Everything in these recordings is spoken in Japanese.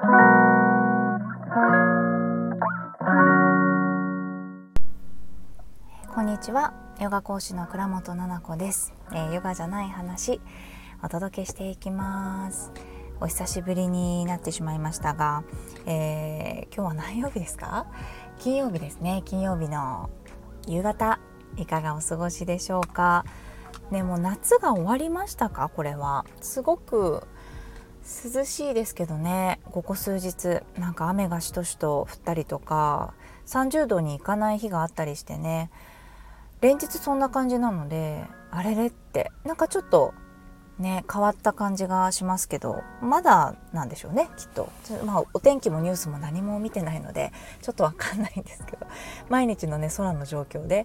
こんにちは。ヨガ講師の倉本々子です、えー、ヨガじゃない話お届けしていきます。お久しぶりになってしまいましたが、えー、今日は何曜日ですか？金曜日ですね。金曜日の夕方いかがお過ごしでしょうか？ねもう夏が終わりましたか？これは。すごく涼しいですけどね。ここ数日なんか雨がしとしと降ったりとか30度に行かない日があったりしてね。連日そんな感じなのであれれってなんかちょっとね変わった感じがしますけどまだなんでしょうねきっと、まあ、お天気もニュースも何も見てないのでちょっとわかんないんですけど毎日のね空の状況で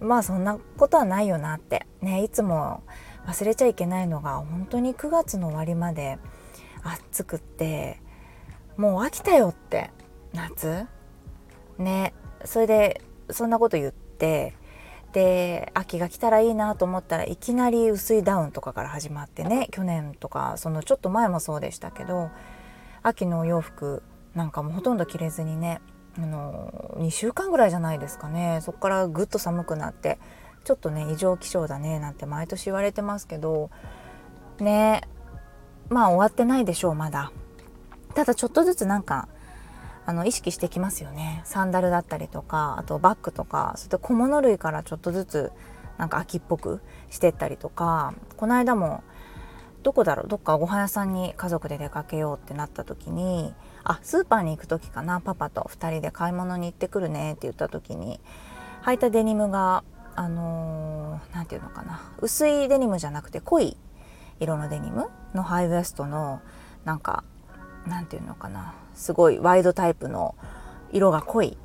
まあそんなことはないよなってねいつも忘れちゃいけないのが本当に9月の終わりまで暑くってもう飽きたよって夏？ね。それでそんなこと言ってで秋が来たらいいなと思ったらいきなり薄いダウンとかから始まってね去年とかそのちょっと前もそうでしたけど秋のお洋服なんかもほとんど着れずにねあの2週間ぐらいじゃないですかね。そこからぐっと寒くなってちょっとね異常気象だねなんて毎年言われてますけどね。まあ終わってないでしょうまだ。ただちょっとずつなんかあの意識してきますよね。サンダルだったりとかあとバッグとかそして小物類からちょっとずつなんか秋っぽくしてったりとかこの間もどこだろうどっかご飯屋さんに家族で出かけようってなった時にあスーパーに行く時かなパパと2人で買い物に行ってくるねって言った時に履いたデニムがあの何、ー、て言うのかな薄いデニムじゃなくて濃い色のデニムのハイウエストのなんか何て言うのかなすごいワイドタイプの色が濃い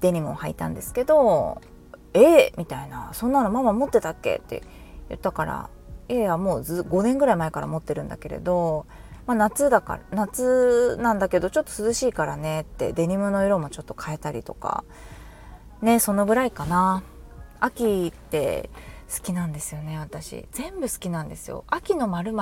デニムを履いたんですけど「えー、みたいな「そんなのママ持ってたっけ?」って言ったから「ええもうず5年ぐらい前から持ってるんだけれど、まあ、夏だから夏なんだけどちょっと涼しいからね」ってデニムの色もちょっと変えたりとかねそのぐらいかな。秋って好きなんですよね私。全部好きなんですよ。秋のまる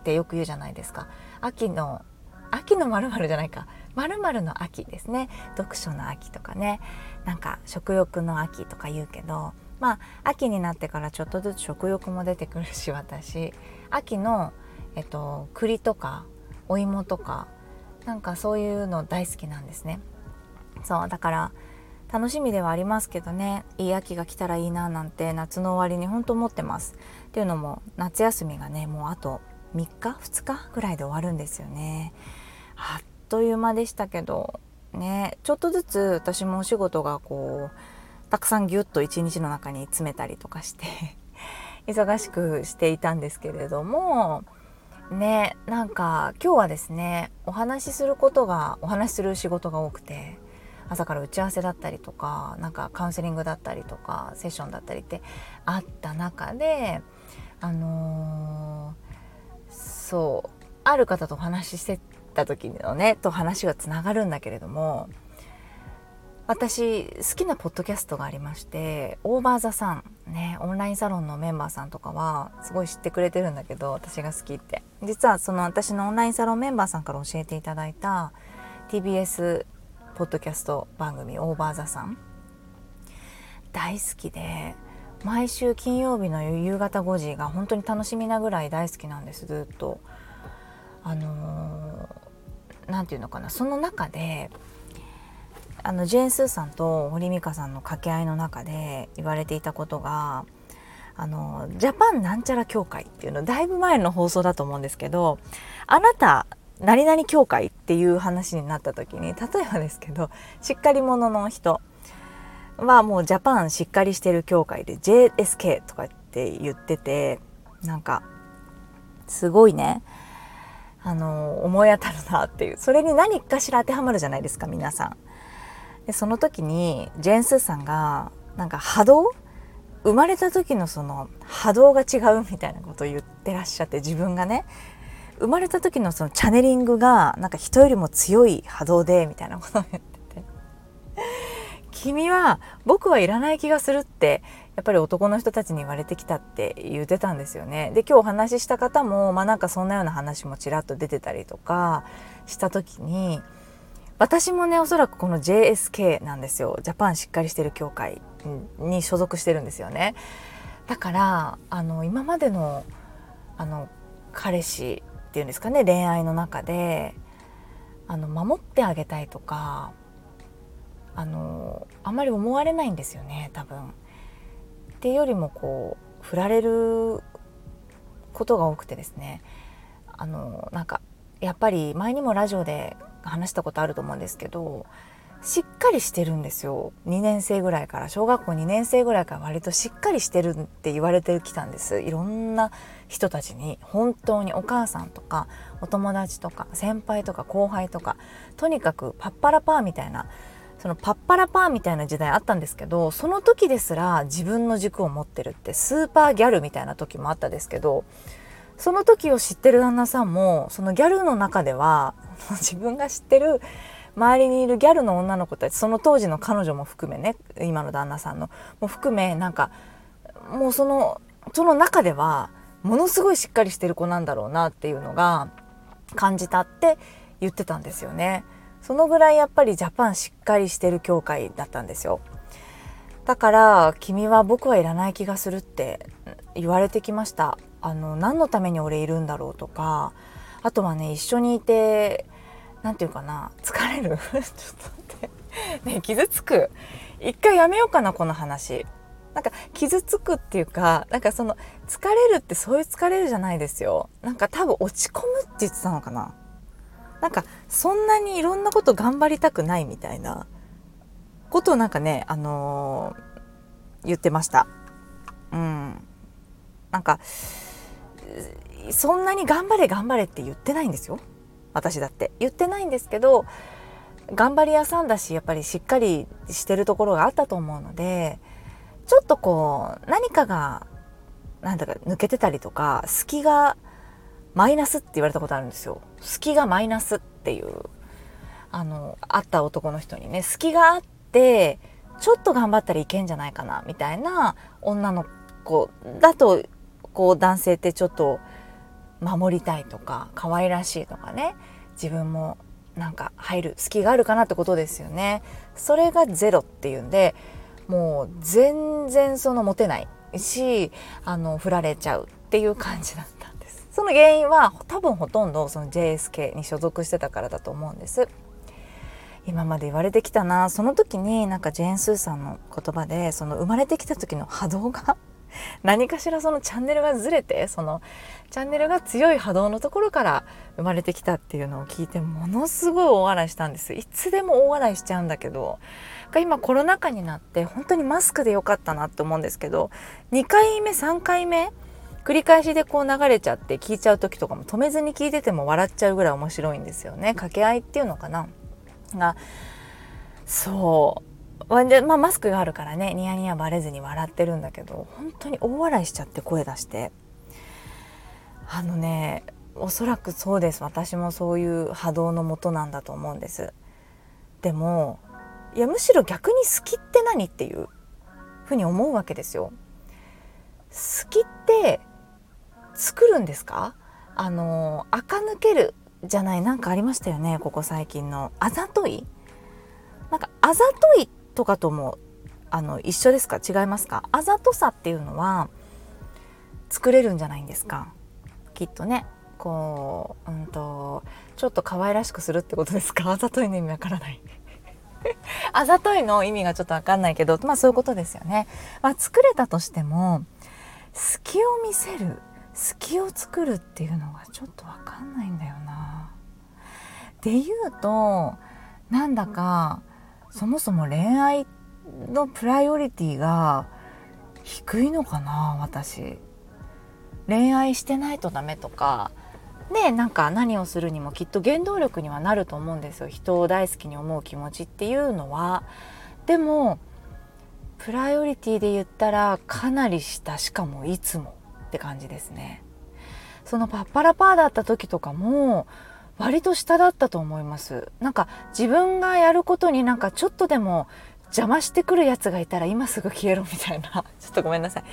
ってよく言うじゃないですか。秋の秋のまるじゃないか。まるの秋ですね。読書の秋とかね。なんか食欲の秋とか言うけどまあ秋になってからちょっとずつ食欲も出てくるし私。秋の、えっと、栗とかお芋とかなんかそういうの大好きなんですね。そうだから楽しみではありますけどね。いい秋が来たらいいななんて夏の終わりに本当思ってます。っていうのも夏休みがねもうあと3日2日ぐらいで終わるんですよね。あっという間でしたけどね。ちょっとずつ私もお仕事がこうたくさんギュッと一日の中に詰めたりとかして 忙しくしていたんですけれどもね。なんか今日はですねお話しすることがお話しする仕事が多くて朝から打ち合わせだったりとかなんかカウンセリングだったりとかセッションだったりってあった中であのーそうある方とお話ししてた時のねと話がつながるんだけれども私好きなポッドキャストがありましてオーバーザさんねオンラインサロンのメンバーさんとかはすごい知ってくれてるんだけど私が好きって。実はその私のオンラインサロンメンバーさんから教えていただいた TBS ポッドキャスト番組オーバーザさん大好きで毎週金曜日の夕方5時が本当に楽しみなぐらい大好きなんですずっと。あの何、て言うのかなその中であのジェーン・スーさんと堀美香さんの掛け合いの中で言われていたことがあのジャパンなんちゃら協会っていうのだいぶ前の放送だと思うんですけどあなた何々協会っていう話になった時に例えばですけどしっかり者の人はもうジャパンしっかりしてる協会で JSK とかって言っててなんかすごいねあの思い当たるなっていう。それに何かしら当てはまるじゃないですか皆さん。でその時にジェーン・スーさんがなんか波動？生まれた時のその波動が違うみたいなことを言ってらっしゃって自分がね。生まれた時のそのチャネリングがなんか人よりも強い波動でみたいなことを言って 君は僕はいらない気がするってやっぱり男の人たちに言われてきたって言ってたんですよね。で今日お話しした方もまあなんかそんなような話もちらっと出てたりとかした時に私もねおそらくこの JSK なんですよ。ジャパンしっかりしてる協会に所属してるんですよね。だからあの今までのあの彼氏っていうんですかね恋愛の中であの守ってあげたいとかあのあんまり思われないんですよね多分。っていうよりもこう振られることが多くてですねあのなんかやっぱり前にもラジオで話したことあると思うんですけどしっかりしてるんですよ。2年生ぐらいから。小学校2年生ぐらいから割としっかりしてるって言われてきたんです。いろんな人たちに。本当にお母さんとかお友達とか先輩とか後輩とかとにかくパッパラパーみたいなそのパッパラパーみたいな時代あったんですけどその時ですら自分の軸を持ってるってスーパーギャルみたいな時もあったですけどその時を知ってる旦那さんもそのギャルの中では 自分が知ってる周りにいるギャルの女の子たちその当時の彼女も含めね今の旦那さんのも含めなんかもうそのその中ではものすごいしっかりしてる子なんだろうなっていうのが感じたって言ってたんですよね。そのぐらいやっぱりジャパンしっかりしてる協会だったんですよ。だから君は僕はいらない気がするって言われてきました。あの何のために俺いるんだろうとかあとはね一緒にいて何て言うかな疲れる？ちょっと待って。ね傷つく。一回やめようかなこの話。なんか傷つくっていうかなんかその疲れるってそういう疲れるじゃないですよ。なんか多分落ち込むって言ってたのかな。なんかそんなにいろんなこと頑張りたくないみたいな。ことをなんかねあのー、言ってました。うん。なんかそんなに頑張れ頑張れって言ってないんですよ。私だって言ってないんですけど頑張り屋さんだしやっぱりしっかりしてるところがあったと思うのでちょっとこう何かがなんだか抜けてたりとか隙がマイナスって言われたことあるんですよ。隙がマイナスっていうあの会った男の人にね隙があってちょっと頑張ったらいけんじゃないかなみたいな女の子だとこう男性ってちょっと守りたいとか可愛らしいとかね。自分もなんか入る隙があるかなってことですよね。それがゼロっていうんでもう全然そのモテないしあの振られちゃうっていう感じだったんです。その原因は多分ほとんどその JSK に所属してたからだと思うんです。今まで言われてきたな。その時になんかジェーン・スーさんの言葉でその生まれてきた時の波動が 何かしらそのチャンネルがずれてそのチャンネルが強い波動のところから生まれてきたっていうのを聞いてものすごい大笑いしたんです。いつでも大笑いしちゃうんだけど今コロナ禍になって本当にマスクでよかったなって思うんですけど2回目3回目繰り返しでこう流れちゃって聞いちゃう時とかも止めずに聞いてても笑っちゃうぐらい面白いんですよね。掛け合いっていうのかな。がそう。まあ、マスクがあるからねニヤニヤバレずに笑ってるんだけど本当に大笑いしちゃって声出して。あのねおそらくそうです。私もそういう波動のもとなんだと思うんです。でもいやむしろ逆に好きって何っていうふうに思うわけですよ。好きって作るんですか？あの垢抜けるじゃないなんかありましたよねここ最近の。あざとい？なんかあざといっとかともあの一緒ですか？違いますか？あざとさっていうのは作れるんじゃないんですか？きっとね。こううんとちょっと可愛らしくするってことですか？あざといの意味わからない。あざといの意味がちょっとわかんないけどまあそういうことですよね、まあ、作れたとしても隙を見せる隙を作るっていうのがちょっとわかんないんだよな。で言うとなんだかそもそも恋愛のプライオリティが低いのかな私。恋愛してないとダメとか。ねなんか何をするにもきっと原動力にはなると思うんですよ。人を大好きに思う気持ちっていうのは。でもプライオリティで言ったらかなり下しかもいつもって感じですね。そのパッパラパーだった時とかも割と下だったと思います。なんか自分がやることになんかちょっとでも邪魔してくるやつがいたら今すぐ消えろみたいな。ちょっとごめんなさい。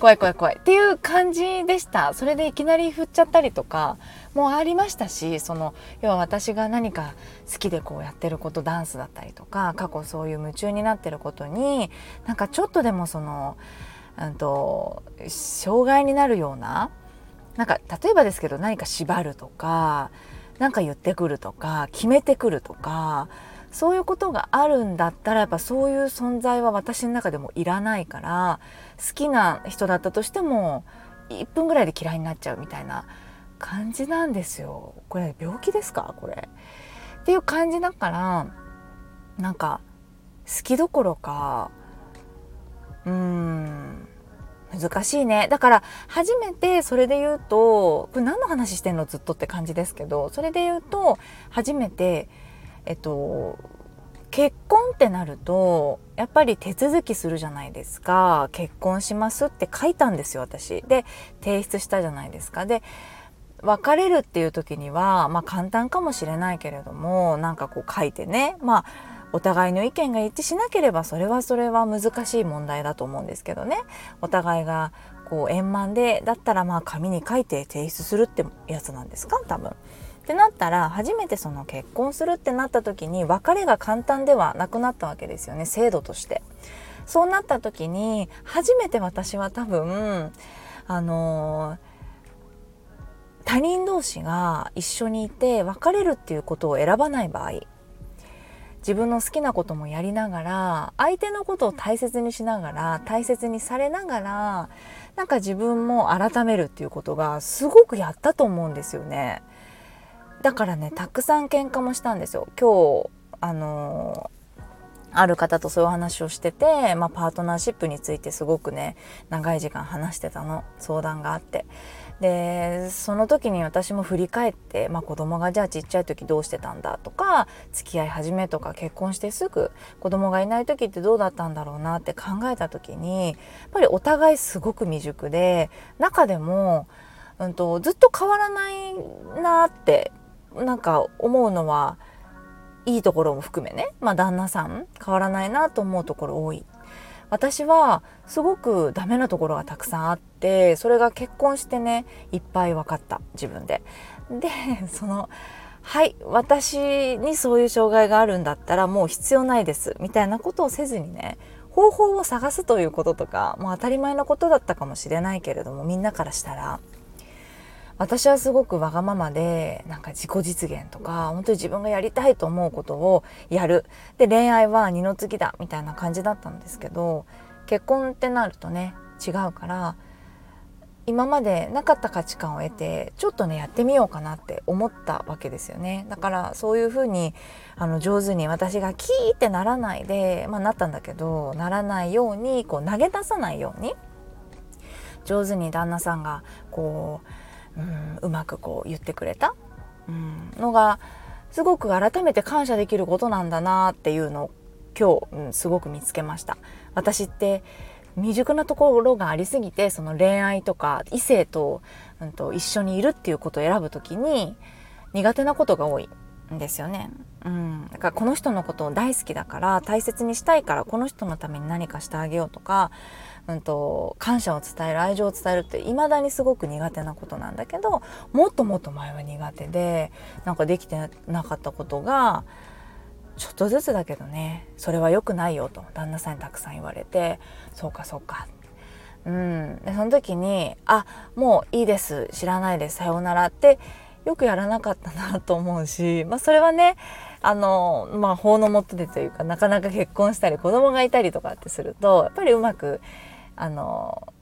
怖い怖い怖い。っていう感じでした。それでいきなり振っちゃったりとかもありましたしその要は私が何か好きでこうやってることダンスだったりとか過去そういう夢中になってることになんかちょっとでもその、うんと、障害になるようななんか例えばですけど何か縛るとか何か言ってくるとか決めてくるとかそういうことがあるんだったらやっぱそういう存在は私の中でもいらないから好きな人だったとしても1分ぐらいで嫌いになっちゃうみたいな感じなんですよ。これ病気ですか？これっていう感じだからなんか好きどころかうーん難しいね。だから初めてそれで言うとこれ何の話してんの？ずっとって感じですけどそれで言うと初めてえっと結婚ってなるとやっぱり手続きするじゃないですか。結婚しますって書いたんですよ私。で提出したじゃないですか。で別れるっていう時にはまあ簡単かもしれないけれどもなんかこう書いてね。まあお互いの意見が一致しなければそれはそれは難しい問題だと思うんですけどねお互いがこう円満でだったらまあ紙に書いて提出するってやつなんですか？多分。ってなったら初めてその結婚するってなった時に別れが簡単ではなくなったわけですよね制度として。そうなった時に初めて私は多分あの他人同士が一緒にいて別れるっていうことを選ばない場合自分の好きなこともやりながら相手のことを大切にしながら大切にされながらなんか自分も改めるっていうことがすごくやったと思うんですよね。だからねたくさん喧嘩もしたんですよ今日あのある方とそういう話をしてて、まあ、パートナーシップについてすごくね長い時間話してたの相談があってでその時に私も振り返って、まあ、子供がじゃあちっちゃい時どうしてたんだとか付き合い始めとか結婚してすぐ子供がいない時ってどうだったんだろうなって考えた時にやっぱりお互いすごく未熟で中でも、うんとずっと変わらないなってなんか思うのはいいところも含めね、まあ、旦那さん変わらないなと思うところ多い。私はすごくダメなところがたくさんあってそれが結婚してねいっぱい分かった自分で。で そのはい私にそういう障害があるんだったらもう必要ないですみたいなことをせずにね方法を探すということとかもう当たり前のことだったかもしれないけれどもみんなからしたら私はすごくわがままでなんか自己実現とか本当に自分がやりたいと思うことをやる。で恋愛は二の次だみたいな感じだったんですけど結婚ってなるとね違うから今までなかった価値観を得てちょっとねやってみようかなって思ったわけですよね。だからそういうふうにあの上手に私がキーってならないで、まあ、なったんだけどならないようにこう投げ出さないように上手に旦那さんがこううん、うまくこう言ってくれた、うん、のがすごく改めて感謝できることなんだなっていうのを今日、うん、すごく見つけました。私って未熟なところがありすぎてその恋愛とか異性と,、うん、と一緒にいるっていうことを選ぶ時に苦手なことが多いんですよね。うん、だからこの人のことを大好きだから大切にしたいからこの人のために何かしてあげようとかうんと、感謝を伝える愛情を伝えるって未だにすごく苦手なことなんだけどもっともっと前は苦手でなんかできてなかったことがちょっとずつだけどねそれは良くないよと旦那さんにたくさん言われてそうかそうか。うん、でその時に「あもういいです知らないですさようなら」ってよくやらなかったなと思うし、まあ、それはねあの、まあ、法の下でというかなかなか結婚したり子供がいたりとかってするとやっぱりうまくあの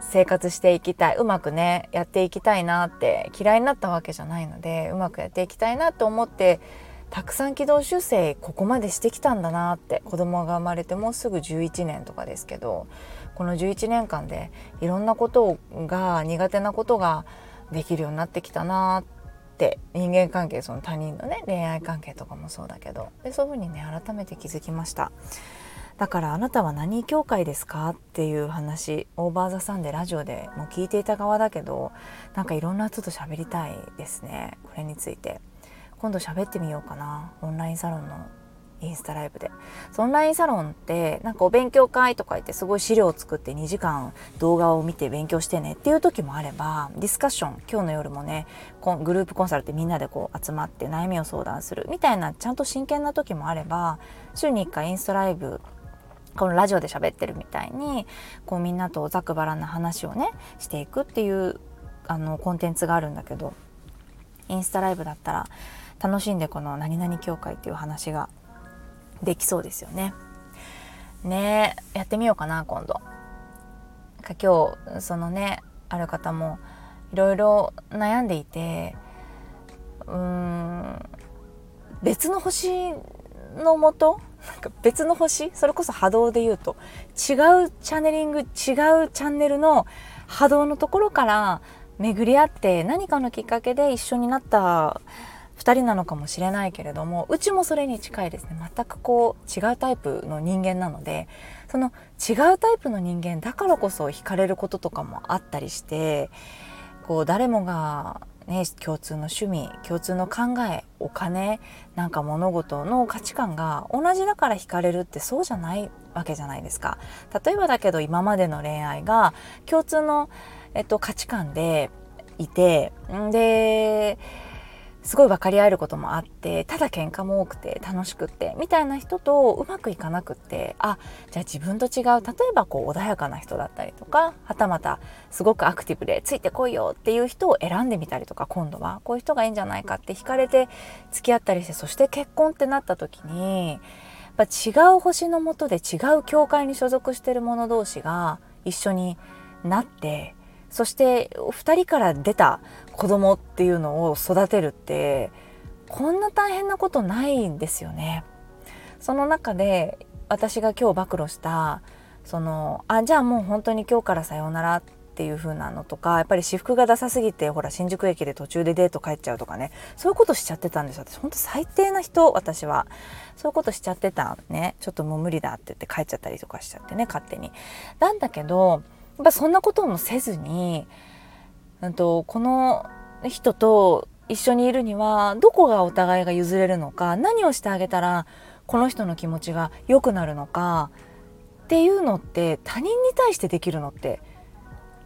生活していきたいうまくねやっていきたいなって嫌いになったわけじゃないのでうまくやっていきたいなと思ってたくさん軌道修正ここまでしてきたんだなって子供が生まれてもうすぐ11年とかですけどこの11年間でいろんなことが苦手なことができるようになってきたなって人間関係その他人のね恋愛関係とかもそうだけどでそういうふうにね改めて気づきました。だからあなたは何教会ですかっていう話オーバーザさんでラジオでも聞いていた側だけどなんかいろんな人と喋りたいですね。これについて。今度喋ってみようかな。オンラインサロンのインスタライブで。オンラインサロンってなんかお勉強会とか言ってすごい資料を作って2時間動画を見て勉強してねっていう時もあればディスカッション今日の夜もねグループコンサルってみんなでこう集まって悩みを相談するみたいなちゃんと真剣な時もあれば週に1回インスタライブこのラジオで喋ってるみたいにこうみんなとざくばらな話をねしていくっていうあのコンテンツがあるんだけどインスタライブだったら楽しんでこの何々協会っていう話ができそうですよね。ねやってみようかな今度。か今日そのねある方もいろいろ悩んでいてうーん別の星のもと別の星？それこそ波動で言うと？違うチャネリング違うチャンネルの波動のところから巡り合って何かのきっかけで一緒になった2人なのかもしれないけれどもうちもそれに近いですね。全くこう違うタイプの人間なのでその違うタイプの人間だからこそ惹かれることとかもあったりしてこう誰もがね、共通の趣味共通の考えお金なんか物事の価値観が同じだから惹かれるってそうじゃないわけじゃないですか。例えばだけど今までの恋愛が共通の、えっと、価値観でいてですごい分かり合えることもあってただ喧嘩も多くて楽しくってみたいな人とうまくいかなくってあじゃあ自分と違う例えばこう穏やかな人だったりとかはたまたすごくアクティブでついてこいよっていう人を選んでみたりとか今度はこういう人がいいんじゃないかって惹かれて付き合ったりしてそして結婚ってなった時にやっぱ違う星のもとで違う教会に所属してる者同士が一緒になってそして2人から出た子供っていうのを育てるってこんな大変なことないんですよね。その中で私が今日暴露したそのあじゃあもう本当に今日からさようならっていう風なのとかやっぱり私服がダサすぎてほら新宿駅で途中でデート帰っちゃうとかねそういうことしちゃってたんですよ私本当最低な人私はそういうことしちゃってたねちょっともう無理だって言って帰っちゃったりとかしちゃってね勝手に。なんだけどっぱそんなこともせずに、と、この人と一緒にいるにはどこがお互いが譲れるのか何をしてあげたらこの人の気持ちが良くなるのかっていうのって他人に対してできるのって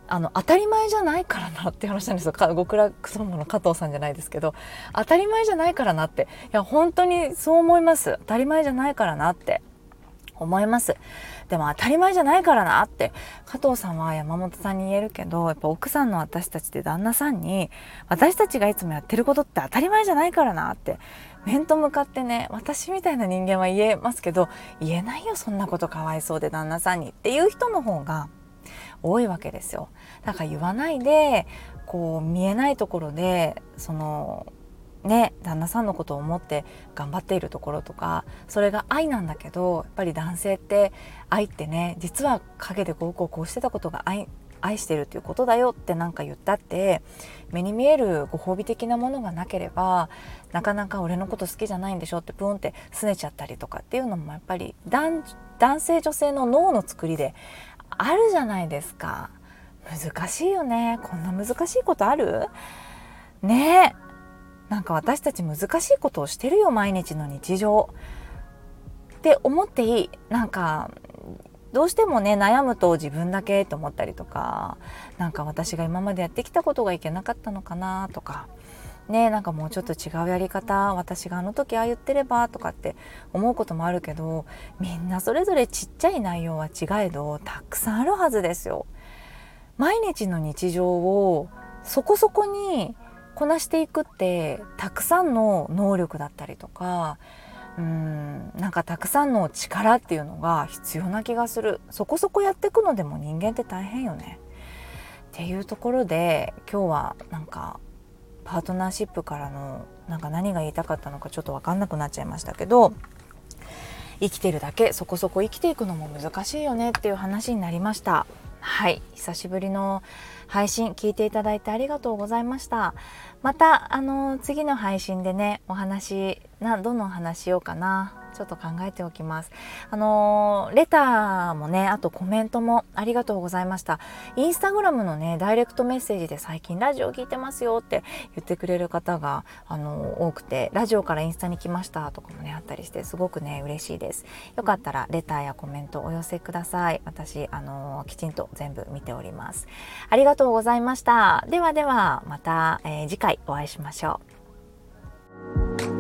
あの当たり前じゃないからなって話なんですよ。極楽友の加藤さんじゃないですけど当たり前じゃないからなって。いや本当にそう思います。当たり前じゃないからなって。思います。でも当たり前じゃないからなって。加藤さんは山本さんに言えるけどやっぱ奥さんの私たちって旦那さんに私たちがいつもやってることって当たり前じゃないからなって。面と向かってね私みたいな人間は言えますけど言えないよそんなことかわいそうで旦那さんにっていう人の方が多いわけですよ。だから言わないでこう見えないところでそのね旦那さんのことを思って頑張っているところとかそれが愛なんだけどやっぱり男性って愛ってね実は陰でこうこうこうしてたことが愛愛してるっていうことだよって何か言ったって目に見えるご褒美的なものがなければなかなか俺のこと好きじゃないんでしょってプーンって拗ねちゃったりとかっていうのもやっぱり男性女性の脳の作りであるじゃないですか。難しいよね。こんな難しいことある？ね。えなんか私たち難しいことをしてるよ毎日の日常。って思っていい。なんかどうしてもね悩むと自分だけと思ったりとかなんか私が今までやってきたことがいけなかったのかなとか。ねなんかもうちょっと違うやり方私があの時ああ言ってればとかって思うこともあるけどみんなそれぞれちっちゃい内容は違えどたくさんあるはずですよ。毎日の日常をそこそこにこなしていくってたくさんの能力だったりとかうんなんかたくさんの力っていうのが必要な気がする。そこそこやっていくのでも人間って大変よね。っていうところで今日はなんかパートナーシップからのなんか何が言いたかったのかちょっと分かんなくなっちゃいましたけど生きてるだけそこそこ生きていくのも難しいよねっていう話になりました。はい。久しぶりの配信聞いていただいてありがとうございましたまたあの次の配信でねお話などのお話しようかなちょっと考えておきます。あのレターもね、あとコメントもありがとうございました。インスタグラムのね、ダイレクトメッセージで最近ラジオ聞いてますよって言ってくれる方が、あの多くて、ラジオからインスタに来ましたとかもね、あったりして、すごくね、嬉しいです。よかったらレターやコメントお寄せください。私、あのきちんと全部見ております。ありがとうございました。ではでは、また、えー、次回お会いしましょう。